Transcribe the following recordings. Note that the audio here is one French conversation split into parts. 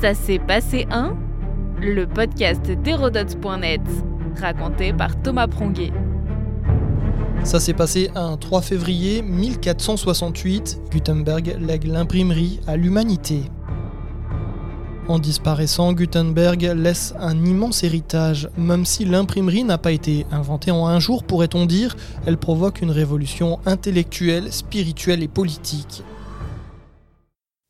Ça s'est passé un Le podcast d'Hérodote.net, raconté par Thomas Pronguet. Ça s'est passé un 3 février 1468. Gutenberg lègue l'imprimerie à l'humanité. En disparaissant, Gutenberg laisse un immense héritage. Même si l'imprimerie n'a pas été inventée en un jour, pourrait-on dire, elle provoque une révolution intellectuelle, spirituelle et politique.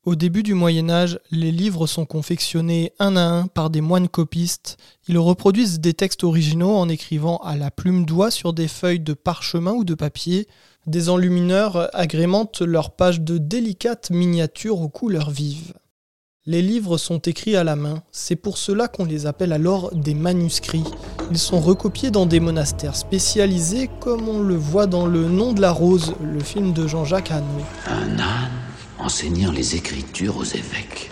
Au début du Moyen Âge, les livres sont confectionnés un à un par des moines copistes. Ils reproduisent des textes originaux en écrivant à la plume d'oie sur des feuilles de parchemin ou de papier. Des enlumineurs agrémentent leurs pages de délicates miniatures aux couleurs vives. Les livres sont écrits à la main, c'est pour cela qu'on les appelle alors des manuscrits. Ils sont recopiés dans des monastères spécialisés comme on le voit dans Le Nom de la Rose, le film de Jean-Jacques Hano. Un âne enseignant les écritures aux évêques.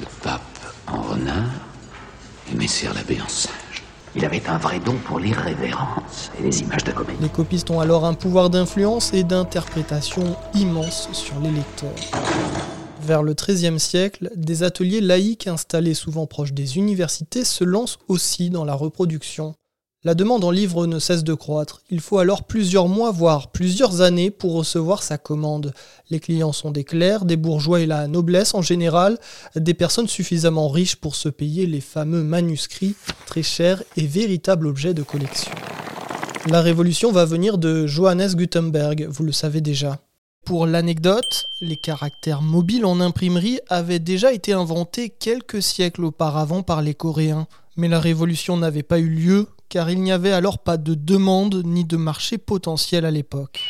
Le pape en renard et Messire l'abbé en singe. Il avait un vrai don pour l'irrévérence et les images de comédie. Les copistes ont alors un pouvoir d'influence et d'interprétation immense sur les lecteurs. Vers le XIIIe siècle, des ateliers laïques installés souvent proches des universités se lancent aussi dans la reproduction. La demande en livres ne cesse de croître. Il faut alors plusieurs mois, voire plusieurs années pour recevoir sa commande. Les clients sont des clercs, des bourgeois et la noblesse en général, des personnes suffisamment riches pour se payer les fameux manuscrits, très chers et véritables objets de collection. La révolution va venir de Johannes Gutenberg, vous le savez déjà. Pour l'anecdote, les caractères mobiles en imprimerie avaient déjà été inventés quelques siècles auparavant par les Coréens, mais la révolution n'avait pas eu lieu car il n'y avait alors pas de demande ni de marché potentiel à l'époque.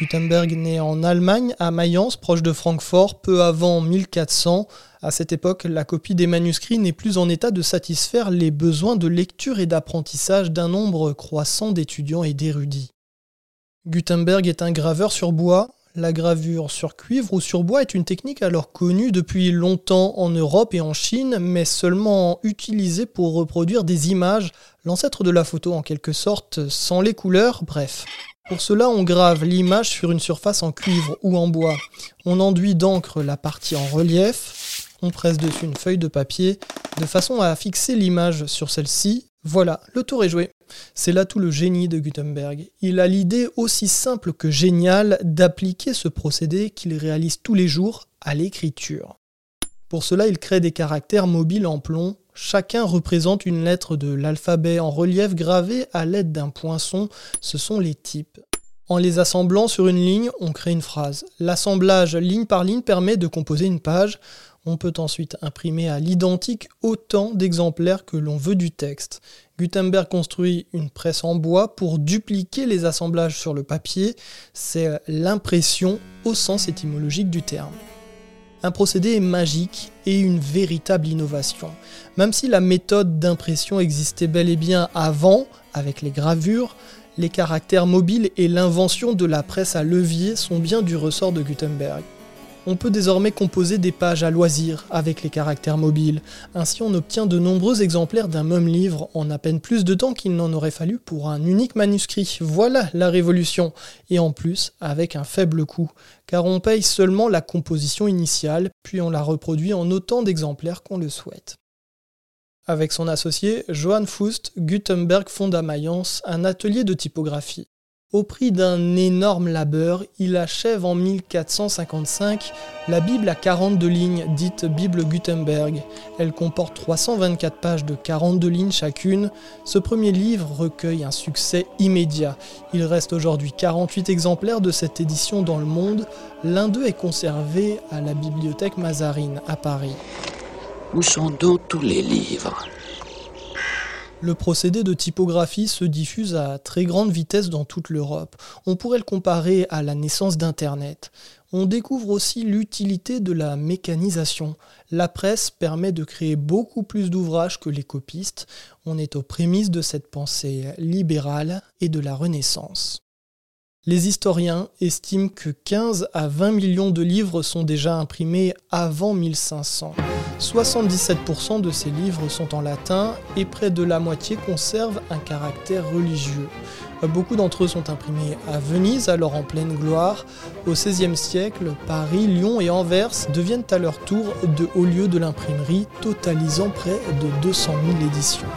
Gutenberg naît en Allemagne, à Mayence, proche de Francfort, peu avant 1400. À cette époque, la copie des manuscrits n'est plus en état de satisfaire les besoins de lecture et d'apprentissage d'un nombre croissant d'étudiants et d'érudits. Gutenberg est un graveur sur bois. La gravure sur cuivre ou sur bois est une technique alors connue depuis longtemps en Europe et en Chine, mais seulement utilisée pour reproduire des images, l'ancêtre de la photo en quelque sorte, sans les couleurs, bref. Pour cela, on grave l'image sur une surface en cuivre ou en bois. On enduit d'encre la partie en relief, on presse dessus une feuille de papier, de façon à fixer l'image sur celle-ci. Voilà, le tour est joué. C'est là tout le génie de Gutenberg. Il a l'idée aussi simple que géniale d'appliquer ce procédé qu'il réalise tous les jours à l'écriture. Pour cela, il crée des caractères mobiles en plomb. Chacun représente une lettre de l'alphabet en relief gravé à l'aide d'un poinçon. Ce sont les types. En les assemblant sur une ligne, on crée une phrase. L'assemblage ligne par ligne permet de composer une page. On peut ensuite imprimer à l'identique autant d'exemplaires que l'on veut du texte. Gutenberg construit une presse en bois pour dupliquer les assemblages sur le papier. C'est l'impression au sens étymologique du terme. Un procédé magique et une véritable innovation. Même si la méthode d'impression existait bel et bien avant, avec les gravures, les caractères mobiles et l'invention de la presse à levier sont bien du ressort de Gutenberg. On peut désormais composer des pages à loisir avec les caractères mobiles. Ainsi, on obtient de nombreux exemplaires d'un même livre en à peine plus de temps qu'il n'en aurait fallu pour un unique manuscrit. Voilà la révolution. Et en plus, avec un faible coût. Car on paye seulement la composition initiale, puis on la reproduit en autant d'exemplaires qu'on le souhaite. Avec son associé, Johann Fust, Gutenberg fonde à Mayence un atelier de typographie. Au prix d'un énorme labeur, il achève en 1455 la Bible à 42 lignes, dite Bible Gutenberg. Elle comporte 324 pages de 42 lignes chacune. Ce premier livre recueille un succès immédiat. Il reste aujourd'hui 48 exemplaires de cette édition dans le monde. L'un d'eux est conservé à la bibliothèque Mazarine à Paris. Où sont donc tous les livres? Le procédé de typographie se diffuse à très grande vitesse dans toute l'Europe. On pourrait le comparer à la naissance d'Internet. On découvre aussi l'utilité de la mécanisation. La presse permet de créer beaucoup plus d'ouvrages que les copistes. On est aux prémices de cette pensée libérale et de la Renaissance. Les historiens estiment que 15 à 20 millions de livres sont déjà imprimés avant 1500. 77% de ces livres sont en latin et près de la moitié conservent un caractère religieux. Beaucoup d'entre eux sont imprimés à Venise, alors en pleine gloire. Au XVIe siècle, Paris, Lyon et Anvers deviennent à leur tour de hauts lieux de l'imprimerie, totalisant près de 200 000 éditions.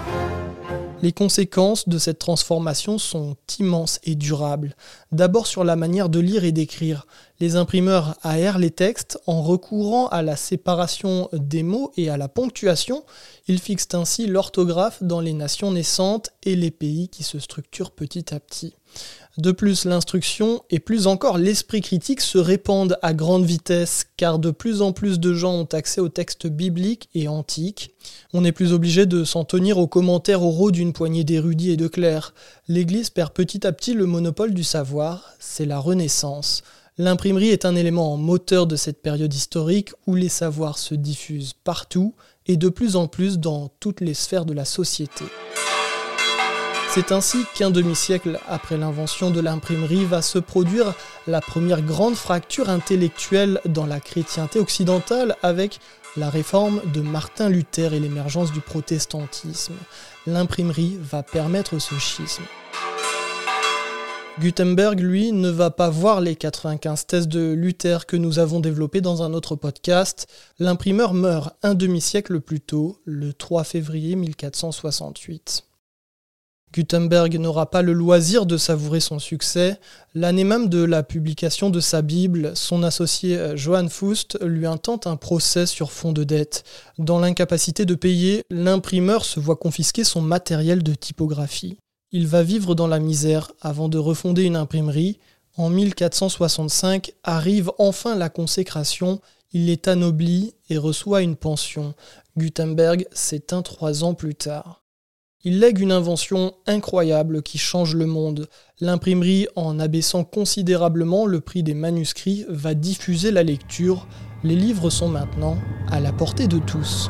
Les conséquences de cette transformation sont immenses et durables. D'abord sur la manière de lire et d'écrire. Les imprimeurs aèrent les textes en recourant à la séparation des mots et à la ponctuation. Ils fixent ainsi l'orthographe dans les nations naissantes et les pays qui se structurent petit à petit. De plus, l'instruction et plus encore l'esprit critique se répandent à grande vitesse car de plus en plus de gens ont accès aux textes bibliques et antiques. On n'est plus obligé de s'en tenir aux commentaires oraux d'une poignée d'érudits et de clercs. L'Église perd petit à petit le monopole du savoir, c'est la Renaissance. L'imprimerie est un élément moteur de cette période historique où les savoirs se diffusent partout et de plus en plus dans toutes les sphères de la société. C'est ainsi qu'un demi-siècle après l'invention de l'imprimerie va se produire la première grande fracture intellectuelle dans la chrétienté occidentale avec la réforme de Martin Luther et l'émergence du protestantisme. L'imprimerie va permettre ce schisme. Gutenberg, lui, ne va pas voir les 95 thèses de Luther que nous avons développées dans un autre podcast. L'imprimeur meurt un demi-siècle plus tôt, le 3 février 1468. Gutenberg n'aura pas le loisir de savourer son succès. L'année même de la publication de sa Bible, son associé euh, Johann Fust lui intente un procès sur fond de dette. Dans l'incapacité de payer, l'imprimeur se voit confisquer son matériel de typographie. Il va vivre dans la misère avant de refonder une imprimerie. En 1465 arrive enfin la consécration, il est anobli et reçoit une pension. Gutenberg s'éteint trois ans plus tard. Il lègue une invention incroyable qui change le monde. L'imprimerie, en abaissant considérablement le prix des manuscrits, va diffuser la lecture. Les livres sont maintenant à la portée de tous.